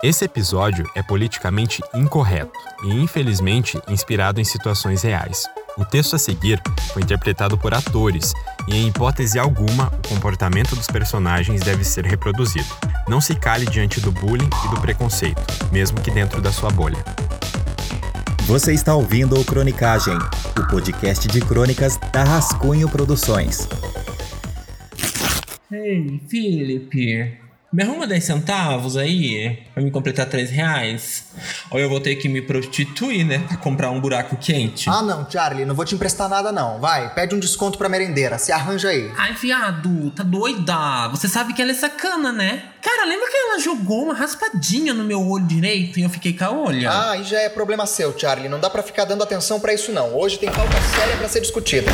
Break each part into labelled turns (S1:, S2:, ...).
S1: Esse episódio é politicamente incorreto e, infelizmente, inspirado em situações reais. O texto a seguir foi interpretado por atores e, em hipótese alguma, o comportamento dos personagens deve ser reproduzido. Não se cale diante do bullying e do preconceito, mesmo que dentro da sua bolha.
S2: Você está ouvindo o Cronicagem, o podcast de crônicas da Rascunho Produções.
S3: Ei, Felipe, me arruma 10 centavos aí pra me completar 3 reais? Ou eu vou ter que me prostituir, né? Pra comprar um buraco quente?
S4: Ah, não, Charlie, não vou te emprestar nada, não. Vai, pede um desconto pra merendeira, se arranja aí.
S3: Ai, viado, tá doida? Você sabe que ela é sacana, né? Cara, lembra que ela jogou uma raspadinha no meu olho direito e eu fiquei com a olha?
S4: Ah, aí já é problema seu, Charlie. Não dá pra ficar dando atenção pra isso, não. Hoje tem pauta séria pra ser discutida.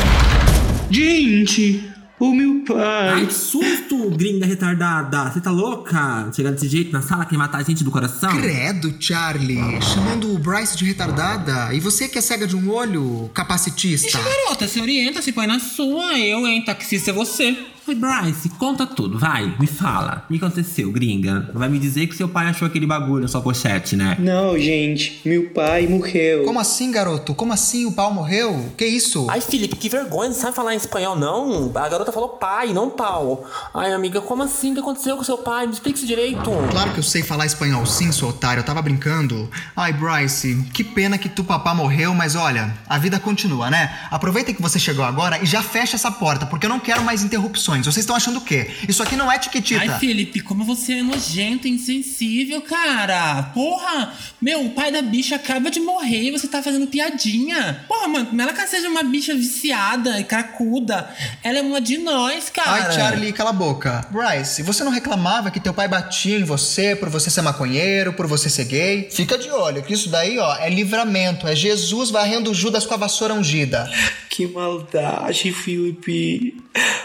S5: Gente, o meu pai.
S6: Ai, que susto, gringa retardada. Você tá louca? Chegar desse jeito na sala, quer matar a gente do coração?
S4: Credo, Charlie. Chamando o Bryce de retardada. E você que é cega de um olho, capacitista.
S3: Ixi, garota, se orienta, se põe na sua. Eu, hein? Taxista é você.
S6: Oi, Bryce, conta tudo, vai, me fala. O que aconteceu, gringa? Vai me dizer que seu pai achou aquele bagulho na sua pochete, né?
S5: Não, gente, meu pai morreu.
S4: Como assim, garoto? Como assim o pau morreu? Que isso?
S7: Ai, Felipe, que vergonha, não sabe falar em espanhol, não? A garota falou pai, não pau. Ai, amiga, como assim? O que aconteceu com seu pai? Me explica isso direito.
S4: Claro que eu sei falar espanhol sim, seu otário. Eu tava brincando. Ai, Bryce, que pena que tu papá morreu, mas olha, a vida continua, né? Aproveita que você chegou agora e já fecha essa porta, porque eu não quero mais interrupções. Vocês estão achando o quê? Isso aqui não é tiquitita.
S3: Ai, Felipe, como você é nojento e insensível, cara. Porra, meu, o pai da bicha acaba de morrer e você tá fazendo piadinha. Porra, mano, como ela que seja uma bicha viciada e cracuda, ela é uma de nós, cara.
S4: Ai, Charlie, cala a boca. Bryce, você não reclamava que teu pai batia em você por você ser maconheiro, por você ser gay? Fica de olho, que isso daí, ó, é livramento. É Jesus varrendo Judas com a vassoura ungida.
S5: Que maldade, Felipe.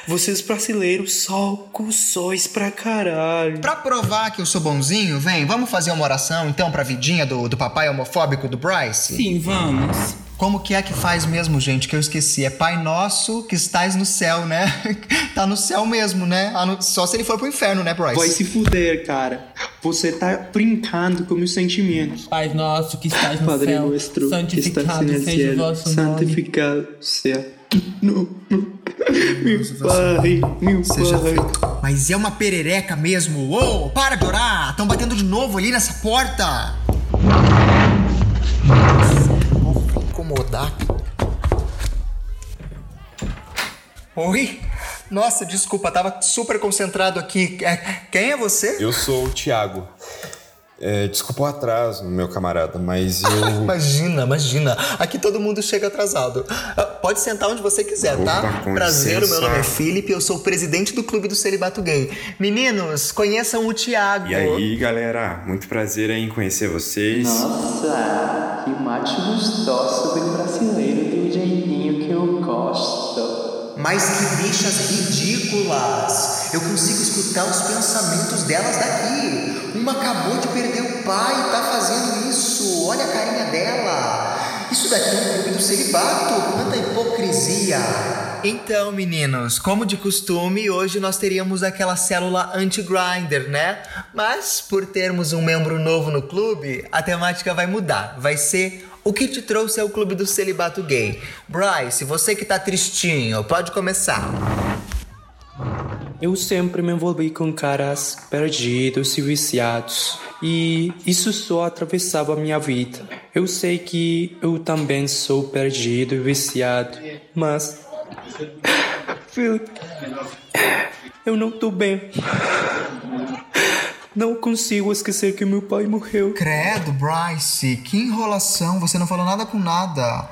S5: Vocês brasileiros só cuzões pra caralho.
S4: Pra provar que eu sou bonzinho, vem, vamos fazer uma oração então pra vidinha do, do papai homofóbico do Bryce?
S3: Sim, vamos.
S4: Como que é que faz mesmo, gente, que eu esqueci? É Pai Nosso que estás no céu, né? tá no céu mesmo, né? Ah, Só se ele for pro inferno, né, Bryce?
S5: Vai se fuder, cara. Você tá brincando com meus sentimentos.
S3: Pai nosso que estás no
S5: Padre
S3: céu,
S5: estás
S3: santificado seja o vosso nome.
S5: santificado seja. Não, não. Meu pai, meu
S4: Seja
S5: pai.
S4: feito. Mas é uma perereca mesmo. Ô, para de orar! Estão batendo de novo ali nessa porta. Vou incomodar. Oi? Nossa, desculpa, tava super concentrado aqui. É, Quem é você?
S8: Eu sou o Thiago. É, desculpa o atraso, meu camarada, mas eu.
S4: Imagina, imagina. Aqui todo mundo chega atrasado. Ah, Pode sentar onde você quiser, tá?
S8: Opa, com
S4: Prazer, o meu
S8: licença.
S4: nome é Felipe, eu sou o presidente do Clube do Celibato Gay. Meninos, conheçam o Thiago.
S8: E aí, galera, muito prazer em conhecer vocês.
S9: Nossa, que mate gostoso bem brasileiro
S4: Mas que bichas ridículas! Eu consigo escutar os pensamentos delas daqui. Uma acabou de perder o pai e tá fazendo isso. Olha a carinha dela. Isso daqui é um clube do celibato. Quanta hipocrisia. Então, meninos, como de costume, hoje nós teríamos aquela célula anti-grinder, né? Mas, por termos um membro novo no clube, a temática vai mudar. Vai ser o que te trouxe ao clube do celibato gay. Bryce, você que tá tristinho, pode começar.
S5: Eu sempre me envolvi com caras perdidos e viciados. E isso só atravessava minha vida. Eu sei que eu também sou perdido e viciado, mas. Eu não tô bem. Não consigo esquecer que meu pai morreu.
S4: Credo, Bryce, que enrolação, você não falou nada com nada.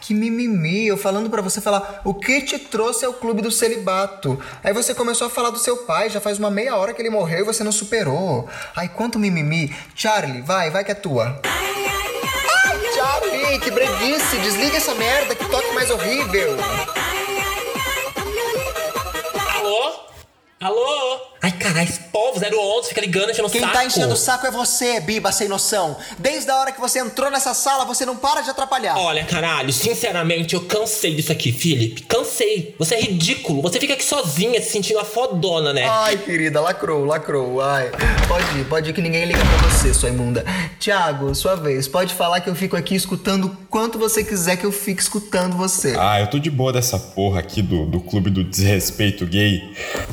S4: Que mimimi, eu falando pra você falar o que te trouxe ao clube do celibato. Aí você começou a falar do seu pai, já faz uma meia hora que ele morreu e você não superou. Ai, quanto mimimi. Charlie, vai, vai que é tua. Ai, Charlie, que breguice, desliga essa merda, que toque mais horrível.
S3: Alô? Alô? Ai, caralho, povo, 011, fica ligando, enchendo o
S4: Quem
S3: saco.
S4: tá enchendo o saco é você, Biba, sem noção. Desde a hora que você entrou nessa sala, você não para de atrapalhar.
S3: Olha, caralho, sinceramente, eu cansei disso aqui, Felipe. Cansei. Você é ridículo. Você fica aqui sozinha, se sentindo a fodona, né?
S4: Ai, querida, lacrou, lacrou. Ai, pode ir, pode ir que ninguém liga pra você, sua imunda. Tiago, sua vez, pode falar que eu fico aqui escutando o quanto você quiser que eu fique escutando você.
S1: Ah, eu tô de boa dessa porra aqui do, do clube do desrespeito gay.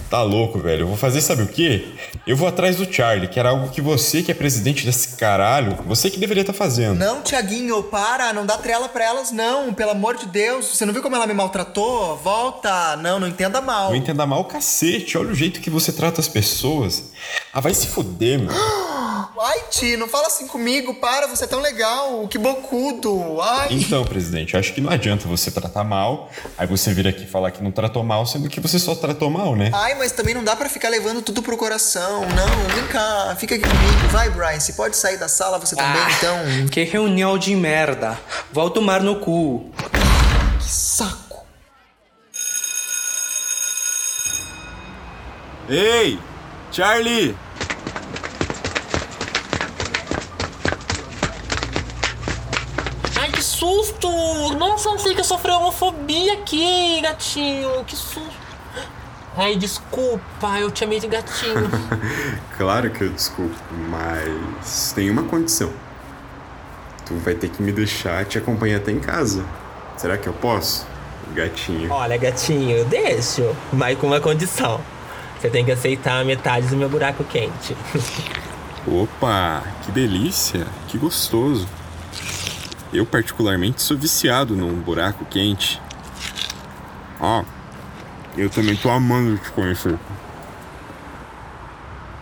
S1: Tá louco, velho. Eu vou fazer, sabe o quê? Eu vou atrás do Charlie, que era algo que você, que é presidente desse caralho, você que deveria estar fazendo.
S4: Não, Tiaguinho, para, não dá trela pra elas, não, pelo amor de Deus. Você não viu como ela me maltratou? Volta, não, não entenda mal.
S1: Não entenda mal o cacete, olha o jeito que você trata as pessoas. Ah, vai se fuder, meu.
S4: Ai, Ti, não fala assim comigo, para, você é tão legal, que bocudo. Ai.
S1: Então, presidente, eu acho que não adianta você tratar mal, aí você vir aqui falar que não tratou mal, sendo que você só tratou mal, né?
S4: Ai, mas também não dá pra ficar levando tudo pro coração. Não, vem cá, fica aqui comigo. Vai, Brian, você pode sair da sala, você também,
S5: Ah,
S4: então.
S5: Que reunião de merda. Vou tomar no cu.
S4: Que saco.
S1: Ei, Charlie!
S3: Susto! Nossa, não sei que eu sofri homofobia aqui, gatinho. Que susto. Ai, desculpa, eu te amei de gatinho.
S1: Claro que eu desculpo, mas tem uma condição. Tu vai ter que me deixar te acompanhar até em casa. Será que eu posso? Gatinho.
S3: Olha, gatinho, eu deixo, mas com uma condição. Você tem que aceitar a metade do meu buraco quente.
S1: Opa, que delícia, que gostoso. Eu particularmente sou viciado num buraco quente. Ó, eu também tô amando te conhecer.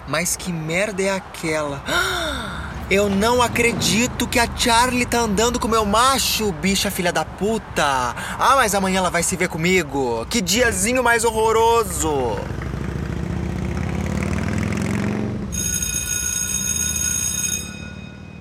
S4: Mas que merda é aquela? Eu não acredito que a Charlie tá andando com meu macho, bicha filha da puta. Ah, mas amanhã ela vai se ver comigo. Que diazinho mais horroroso.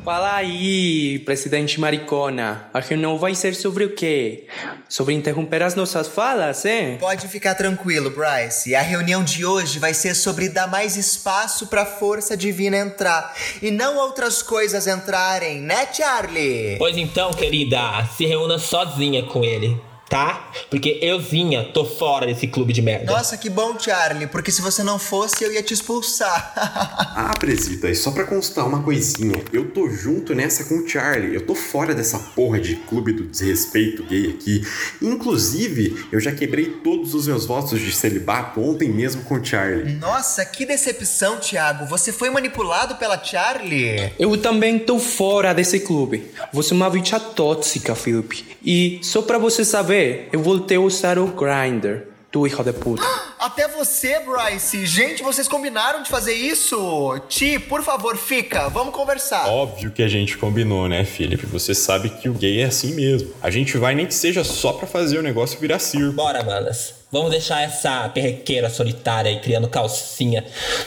S5: Fala aí, presidente maricona. A reunião vai ser sobre o quê? Sobre interromper as nossas falas, hein?
S4: Pode ficar tranquilo, Bryce. A reunião de hoje vai ser sobre dar mais espaço pra força divina entrar e não outras coisas entrarem, né, Charlie?
S3: Pois então, querida, se reúna sozinha com ele, tá? Porque euzinha tô fora desse clube de merda.
S4: Nossa, que bom, Charlie, porque se você não fosse, eu ia te expulsar.
S1: Ah, presida, e só pra constar uma coisinha, eu tô junto nessa com o Charlie. Eu tô fora dessa porra de clube do desrespeito gay aqui. Inclusive, eu já quebrei todos os meus votos de celibato ontem mesmo com o Charlie.
S4: Nossa, que decepção, Thiago. Você foi manipulado pela Charlie?
S5: Eu também tô fora desse clube. Você é uma bicha tóxica, Felipe. E só pra você saber, eu voltei a usar o Grindr, tu hijo de puta.
S4: Até você, Bryce. Gente, vocês combinaram de fazer isso? Ti, por favor, fica. Vamos conversar.
S1: Óbvio que a gente combinou, né, Felipe? Você sabe que o gay é assim mesmo. A gente vai nem que seja só pra fazer o negócio virar circo.
S3: Bora, manas. Vamos deixar essa perrequeira solitária aí criando calcinha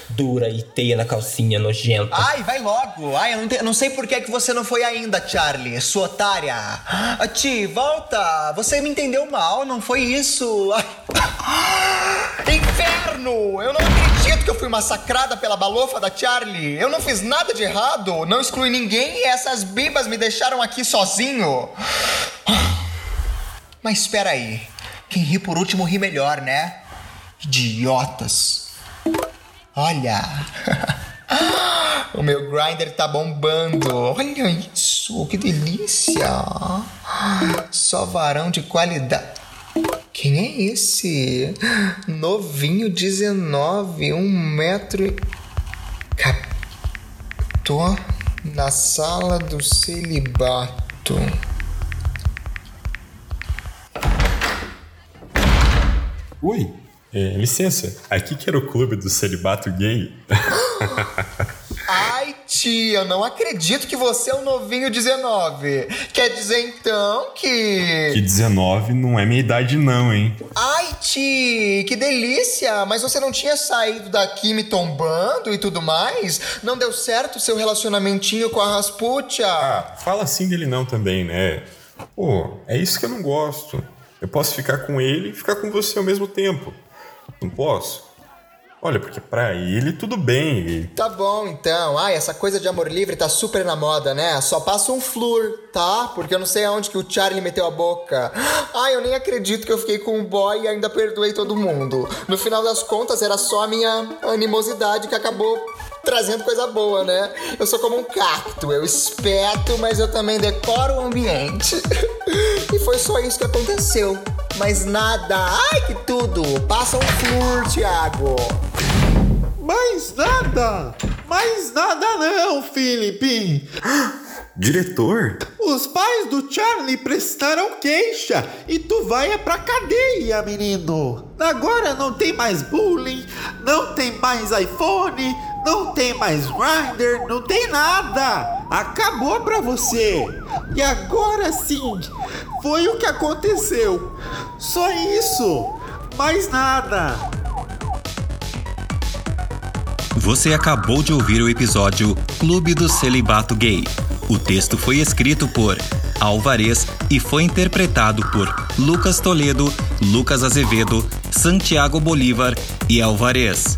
S3: dura e teia na calcinha nojenta.
S4: Ai, vai logo. Ai, eu não, te- não sei por que, que você não foi ainda, Charlie, sua otária. Ah, Ti, volta. Você me entendeu mal, não foi isso. Ai. Inferno! Eu não acredito que eu fui massacrada pela balofa da Charlie. Eu não fiz nada de errado, não excluí ninguém e essas bibas me deixaram aqui sozinho. Mas espera aí. Quem ri por último ri melhor, né? Idiotas. Olha. o meu grinder tá bombando. Olha isso, que delícia. Só varão de qualidade. Quem é esse? Novinho 19, um metro e... Captou na sala do celibato.
S1: Oi, é, licença. Aqui que era o clube do celibato gay.
S4: Ai, tia, eu não acredito que você é o novinho 19. Quer dizer então que.
S1: Que 19 não é minha idade, não, hein?
S4: Ai, ti, que delícia! Mas você não tinha saído daqui me tombando e tudo mais? Não deu certo o seu relacionamentinho com a Rasputia?
S1: Ah, fala assim dele não também, né? Pô, é isso que eu não gosto. Eu posso ficar com ele e ficar com você ao mesmo tempo. Não posso? Olha, porque pra ele tudo bem.
S4: Tá bom, então. Ai, essa coisa de amor livre tá super na moda, né? Só passa um flur, tá? Porque eu não sei aonde que o Charlie meteu a boca. Ai, eu nem acredito que eu fiquei com um boy e ainda perdoei todo mundo. No final das contas, era só a minha animosidade que acabou trazendo coisa boa, né? Eu sou como um cacto, eu espeto, mas eu também decoro o ambiente. e foi só isso que aconteceu. Mas nada, ai que tudo! Passa um flur, Thiago!
S10: Mais nada! Mais nada não, Felipe!
S1: Diretor?
S10: Os pais do Charlie prestaram queixa e tu vai é pra cadeia, menino! Agora não tem mais bullying, não tem mais iPhone, não tem mais Grindr, não tem nada! Acabou pra você! E agora sim, foi o que aconteceu! Só isso! Mais nada!
S11: Você acabou de ouvir o episódio Clube do Celibato Gay. O texto foi escrito por Alvarez e foi interpretado por Lucas Toledo, Lucas Azevedo, Santiago Bolívar e Alvarez.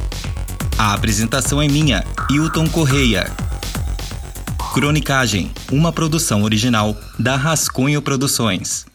S11: A apresentação é minha, Hilton Correia. Cronicagem, uma produção original da Rascunho Produções.